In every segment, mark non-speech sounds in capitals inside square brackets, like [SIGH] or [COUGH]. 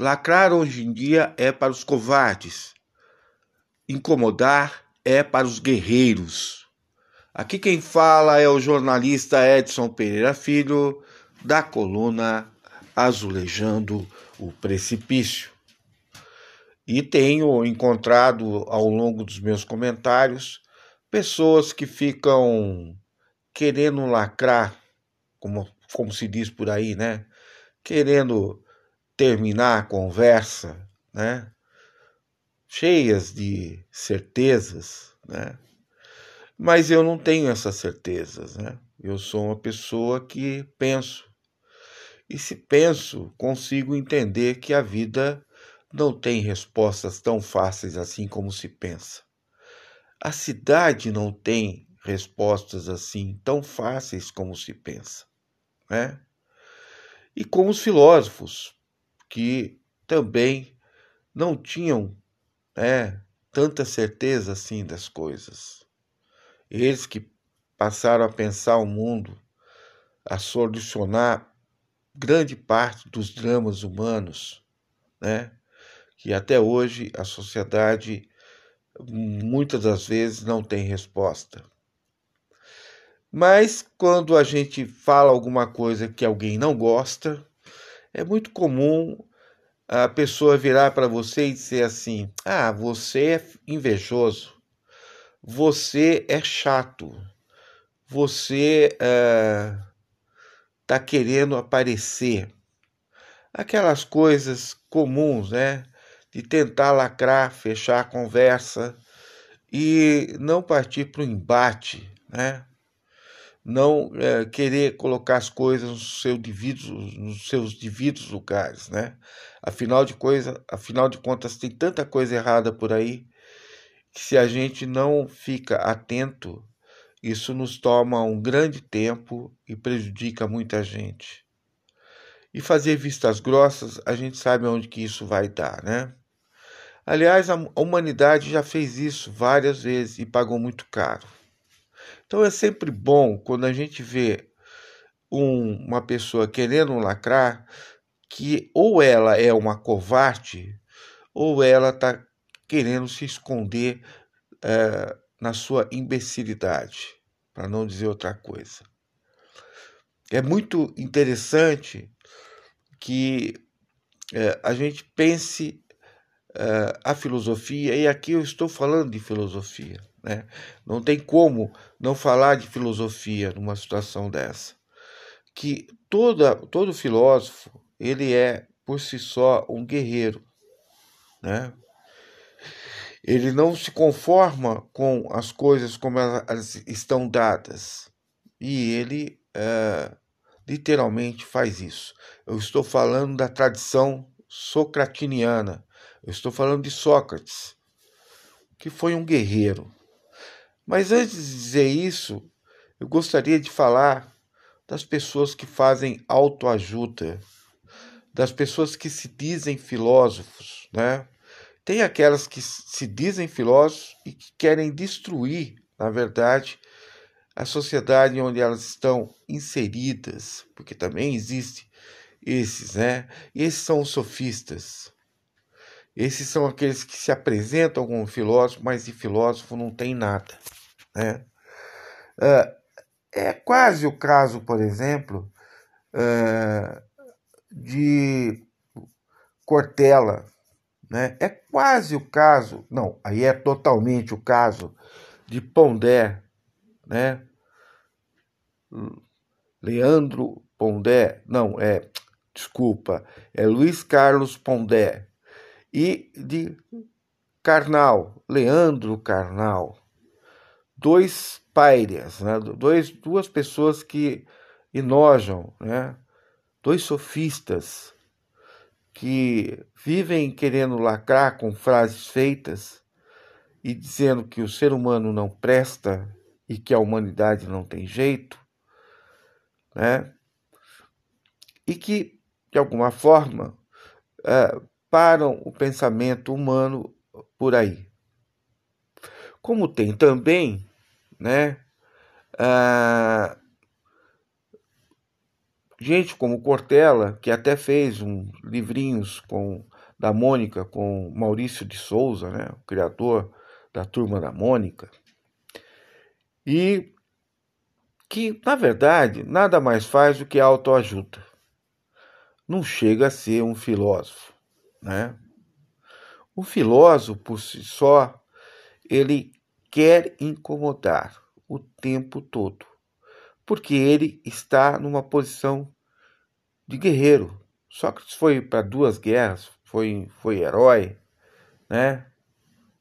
Lacrar hoje em dia é para os covardes. Incomodar é para os guerreiros. Aqui quem fala é o jornalista Edson Pereira Filho, da coluna Azulejando o Precipício. E tenho encontrado ao longo dos meus comentários pessoas que ficam querendo lacrar, como, como se diz por aí, né? Querendo terminar a conversa, né? Cheias de certezas, né? Mas eu não tenho essas certezas, né? Eu sou uma pessoa que penso. E se penso, consigo entender que a vida não tem respostas tão fáceis assim como se pensa. A cidade não tem respostas assim tão fáceis como se pensa, né? E como os filósofos, que também não tinham né, tanta certeza assim das coisas. Eles que passaram a pensar o mundo, a solucionar grande parte dos dramas humanos, né? que até hoje a sociedade muitas das vezes não tem resposta. Mas quando a gente fala alguma coisa que alguém não gosta, é muito comum a pessoa virar para você e dizer assim: Ah, você é invejoso, você é chato, você está uh, querendo aparecer. Aquelas coisas comuns, né? De tentar lacrar, fechar a conversa e não partir para o embate, né? Não é, querer colocar as coisas nos, seu devidos, nos seus devidos lugares, né? Afinal de coisa, afinal de contas, tem tanta coisa errada por aí que se a gente não fica atento, isso nos toma um grande tempo e prejudica muita gente. E fazer vistas grossas, a gente sabe onde que isso vai dar, né? Aliás, a humanidade já fez isso várias vezes e pagou muito caro. Então é sempre bom quando a gente vê um, uma pessoa querendo lacrar que ou ela é uma covarde ou ela está querendo se esconder é, na sua imbecilidade, para não dizer outra coisa. É muito interessante que é, a gente pense é, a filosofia, e aqui eu estou falando de filosofia. Né? Não tem como não falar de filosofia numa situação dessa. Que toda, todo filósofo ele é por si só um guerreiro, né? Ele não se conforma com as coisas como elas estão dadas e ele é, literalmente faz isso. Eu estou falando da tradição socratiniana. Eu estou falando de Sócrates, que foi um guerreiro, mas antes de dizer isso, eu gostaria de falar das pessoas que fazem autoajuda, das pessoas que se dizem filósofos, né? Tem aquelas que se dizem filósofos e que querem destruir, na verdade, a sociedade onde elas estão inseridas, porque também existe esses, né? Esses são os sofistas. Esses são aqueles que se apresentam como filósofo, mas de filósofo não tem nada. Né? É, é quase o caso, por exemplo, é, de Cortella. Né? É quase o caso, não, aí é totalmente o caso de Pondé, né? Leandro Pondé, não, é, desculpa, é Luiz Carlos Pondé, e de Carnal, Leandro Carnal, dois párias, né? dois, duas pessoas que enojam, né? dois sofistas que vivem querendo lacrar com frases feitas e dizendo que o ser humano não presta e que a humanidade não tem jeito, né? E que, de alguma forma, é, param o pensamento humano por aí. Como tem também né? Ah, gente como Cortella, que até fez um livrinhos com da Mônica com Maurício de Souza, né, o criador da Turma da Mônica, e que, na verdade, nada mais faz do que autoajuda. Não chega a ser um filósofo, né? O filósofo, por si só, ele quer incomodar o tempo todo, porque ele está numa posição de guerreiro. Sócrates foi para duas guerras, foi, foi herói, né?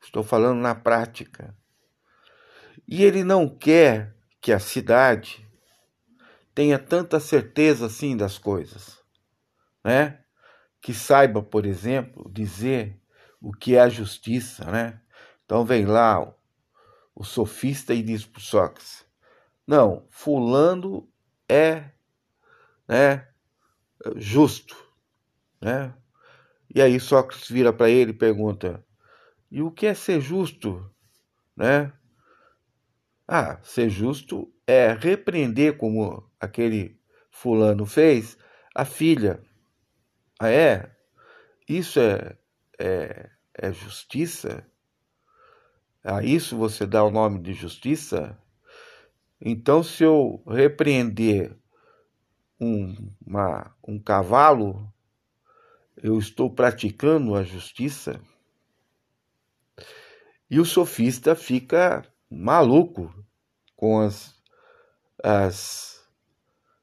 Estou falando na prática. E ele não quer que a cidade tenha tanta certeza assim das coisas, né? Que saiba, por exemplo, dizer o que é a justiça, né? Então vem lá o, sofista e diz para Sócrates: não, fulano é, né, justo, né? E aí Sócrates vira para ele e pergunta: e o que é ser justo, né? Ah, ser justo é repreender como aquele fulano fez a filha. Ah, é? Isso é, é, é justiça? A isso você dá o nome de justiça? Então, se eu repreender um, uma, um cavalo, eu estou praticando a justiça? E o sofista fica maluco com as, as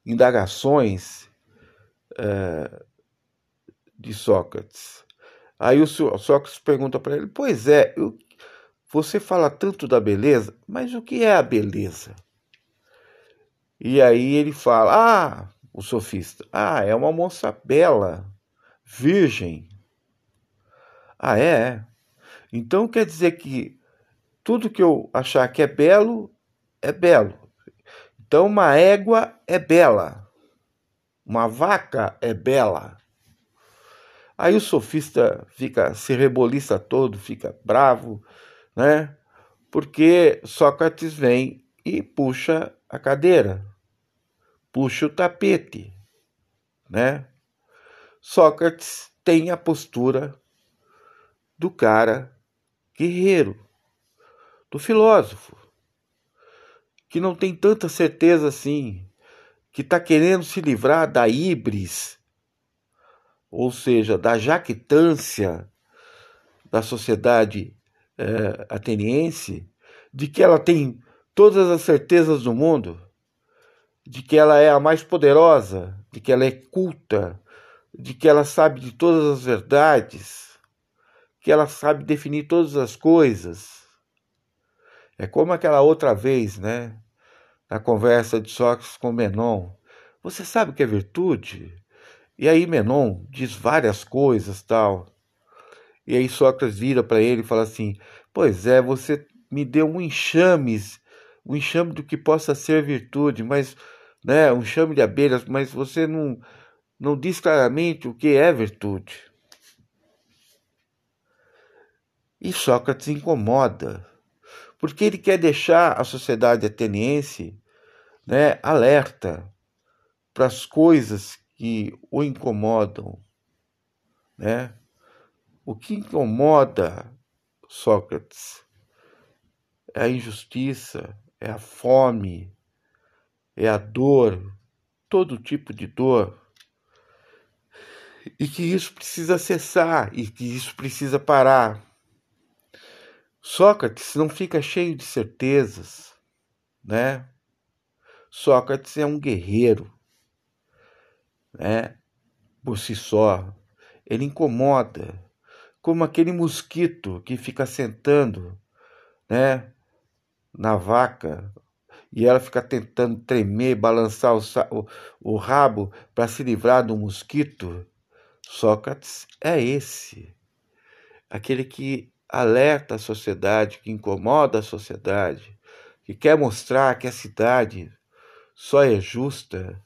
indagações é, de Sócrates. Aí o Sócrates pergunta para ele: Pois é, eu, você fala tanto da beleza, mas o que é a beleza? E aí ele fala: Ah, o sofista, ah, é uma moça bela, virgem. Ah, é? Então quer dizer que tudo que eu achar que é belo, é belo. Então, uma égua é bela, uma vaca é bela. Aí o sofista fica, se reboliça todo, fica bravo, né? Porque Sócrates vem e puxa a cadeira, puxa o tapete, né? Sócrates tem a postura do cara guerreiro, do filósofo, que não tem tanta certeza assim, que está querendo se livrar da híbris, ou seja, da jactância da sociedade é, ateniense, de que ela tem todas as certezas do mundo, de que ela é a mais poderosa, de que ela é culta, de que ela sabe de todas as verdades, que ela sabe definir todas as coisas é como aquela outra vez, né? Na conversa de Sócrates com Menon. Você sabe o que é virtude? E aí Menon diz várias coisas, tal. E aí Sócrates vira para ele e fala assim: Pois é, você me deu um enxame, um enxame do que possa ser virtude, mas, né, um enxame de abelhas, mas você não, não diz claramente o que é virtude. E Sócrates incomoda porque ele quer deixar a sociedade ateniense né, alerta para as coisas que o incomodam. Né? O que incomoda Sócrates é a injustiça, é a fome, é a dor, todo tipo de dor. E que isso precisa cessar e que isso precisa parar. Sócrates não fica cheio de certezas, né? Sócrates é um guerreiro, né? Por si só, ele incomoda, como aquele mosquito que fica sentando, né? Na vaca e ela fica tentando tremer, balançar o, o, o rabo para se livrar do mosquito. Sócrates é esse, aquele que alerta a sociedade, que incomoda a sociedade, que quer mostrar que a cidade só é justa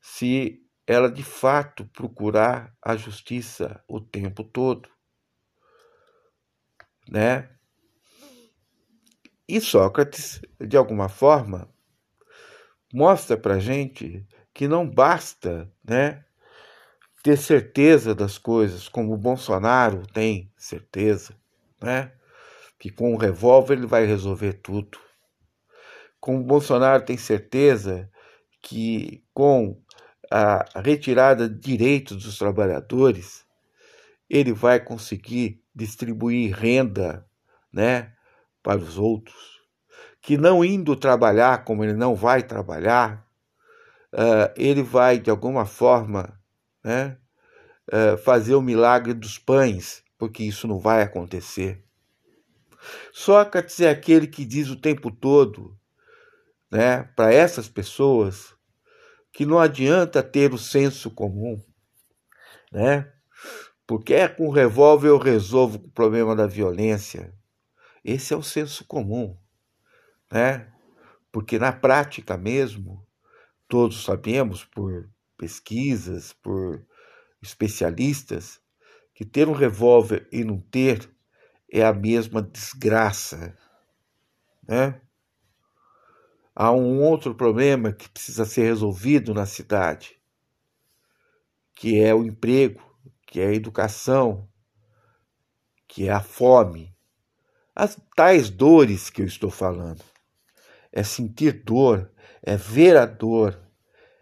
se ela de fato procurar a justiça o tempo todo. Né? E Sócrates, de alguma forma, mostra para gente que não basta, né, ter certeza das coisas, como o Bolsonaro tem certeza, né, que com o revólver ele vai resolver tudo. Como o Bolsonaro tem certeza que com a retirada de direitos dos trabalhadores, ele vai conseguir distribuir renda, né, para os outros, que não indo trabalhar, como ele não vai trabalhar, uh, ele vai de alguma forma, né, uh, fazer o milagre dos pães, porque isso não vai acontecer. Sócrates é aquele que diz o tempo todo, né, para essas pessoas, que não adianta ter o senso comum, né? Porque é com revólver eu resolvo o problema da violência. Esse é o senso comum, né? Porque na prática mesmo, todos sabemos por pesquisas, por especialistas, que ter um revólver e não ter é a mesma desgraça, né? Há um outro problema que precisa ser resolvido na cidade, que é o emprego, que é a educação, que é a fome. As tais dores que eu estou falando. É sentir dor, é ver a dor,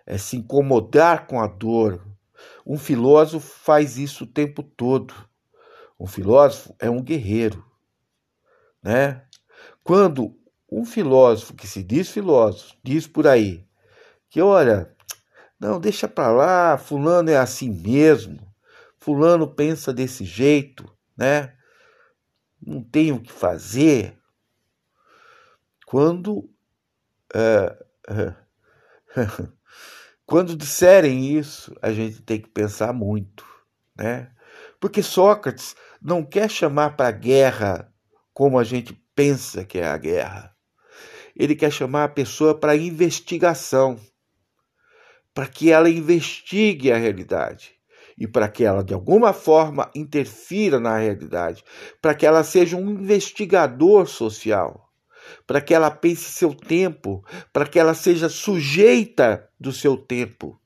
é se incomodar com a dor. Um filósofo faz isso o tempo todo. Um filósofo é um guerreiro, né? Quando um filósofo que se diz filósofo diz por aí que, olha, não, deixa para lá, fulano é assim mesmo, fulano pensa desse jeito, né? Não tem o que fazer. Quando é, [LAUGHS] quando disserem isso, a gente tem que pensar muito, né? Porque Sócrates não quer chamar para a guerra como a gente pensa que é a guerra ele quer chamar a pessoa para investigação, para que ela investigue a realidade e para que ela de alguma forma interfira na realidade, para que ela seja um investigador social, para que ela pense seu tempo, para que ela seja sujeita do seu tempo,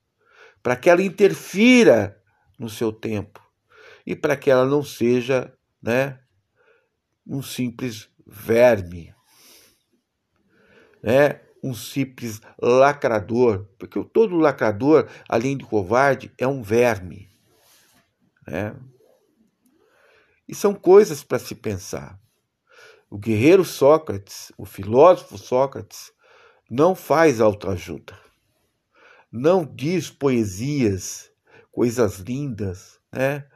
para que ela interfira no seu tempo e para que ela não seja, né, um simples verme né, um simples lacrador, porque todo lacrador, além de covarde, é um verme. Né? E são coisas para se pensar. O guerreiro Sócrates, o filósofo Sócrates, não faz autoajuda. Não diz poesias, coisas lindas, né?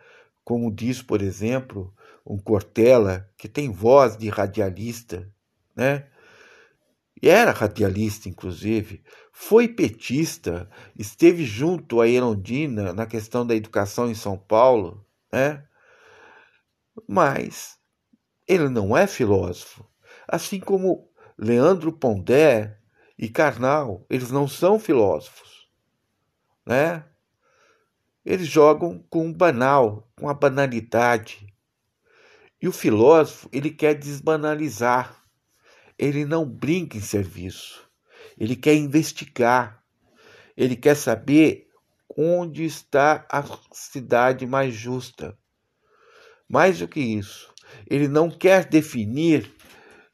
Como diz, por exemplo, um Cortella, que tem voz de radialista, né? Era radialista, inclusive, foi petista, esteve junto a Erondina na questão da educação em São Paulo, né? mas ele não é filósofo. Assim como Leandro Pondé e Karnal, eles não são filósofos. Né? Eles jogam com o banal, com a banalidade. E o filósofo, ele quer desbanalizar ele não brinca em serviço. Ele quer investigar. Ele quer saber onde está a cidade mais justa. Mais do que isso, ele não quer definir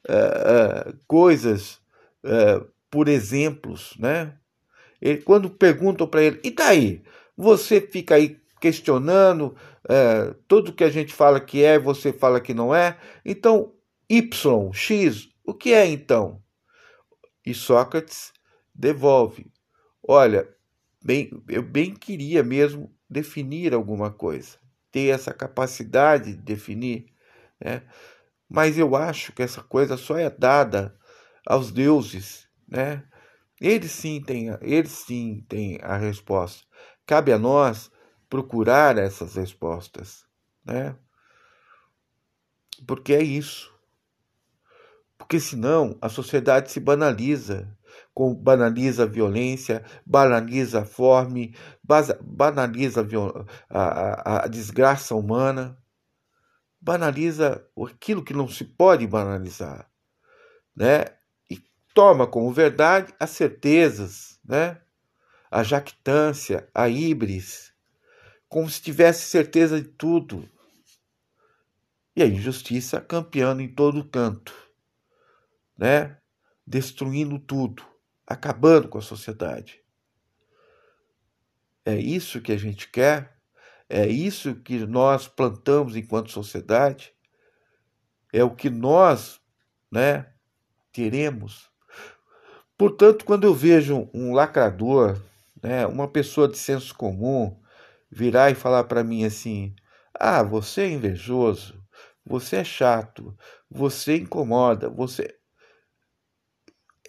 uh, uh, coisas uh, por exemplos, né? Ele, quando perguntam para ele, e daí? Você fica aí questionando tudo que a gente fala que é, você fala que não é. Então, Y, X, o que é então? E Sócrates devolve: Olha, bem, eu bem queria mesmo definir alguma coisa, ter essa capacidade de definir, né? mas eu acho que essa coisa só é dada aos deuses, né? Eles sim têm, eles sim têm a resposta. Cabe a nós procurar essas respostas, né? Porque é isso. Porque senão a sociedade se banaliza, banaliza a violência, banaliza a fome, banaliza a, a, a desgraça humana, banaliza aquilo que não se pode banalizar, né? E toma como verdade as certezas, né? a jactância, a híbris, como se tivesse certeza de tudo. E a injustiça campeando em todo canto, né? Destruindo tudo, acabando com a sociedade. É isso que a gente quer? É isso que nós plantamos enquanto sociedade? É o que nós, né, teremos? Portanto, quando eu vejo um lacrador, né, uma pessoa de senso comum, virar e falar para mim assim: "Ah, você é invejoso, você é chato, você incomoda, você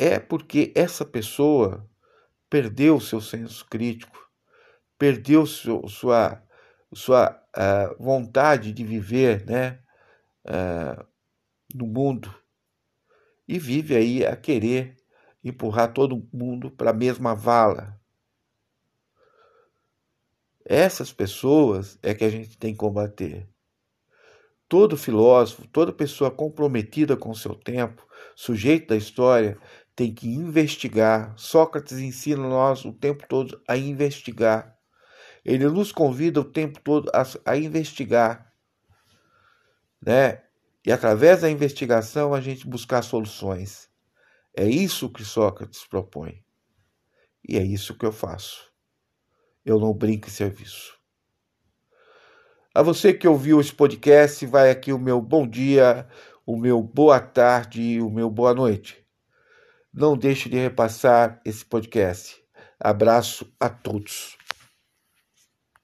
é porque essa pessoa perdeu seu senso crítico, perdeu seu, sua sua uh, vontade de viver, né, uh, no mundo e vive aí a querer empurrar todo mundo para a mesma vala. Essas pessoas é que a gente tem que combater. Todo filósofo, toda pessoa comprometida com o seu tempo, sujeito da história, tem que investigar. Sócrates ensina nós o tempo todo a investigar. Ele nos convida o tempo todo a, a investigar, né? E através da investigação a gente buscar soluções. É isso que Sócrates propõe. E é isso que eu faço. Eu não brinco em serviço. A você que ouviu esse podcast, vai aqui o meu bom dia, o meu boa tarde e o meu boa noite. Não deixe de repassar esse podcast. Abraço a todos.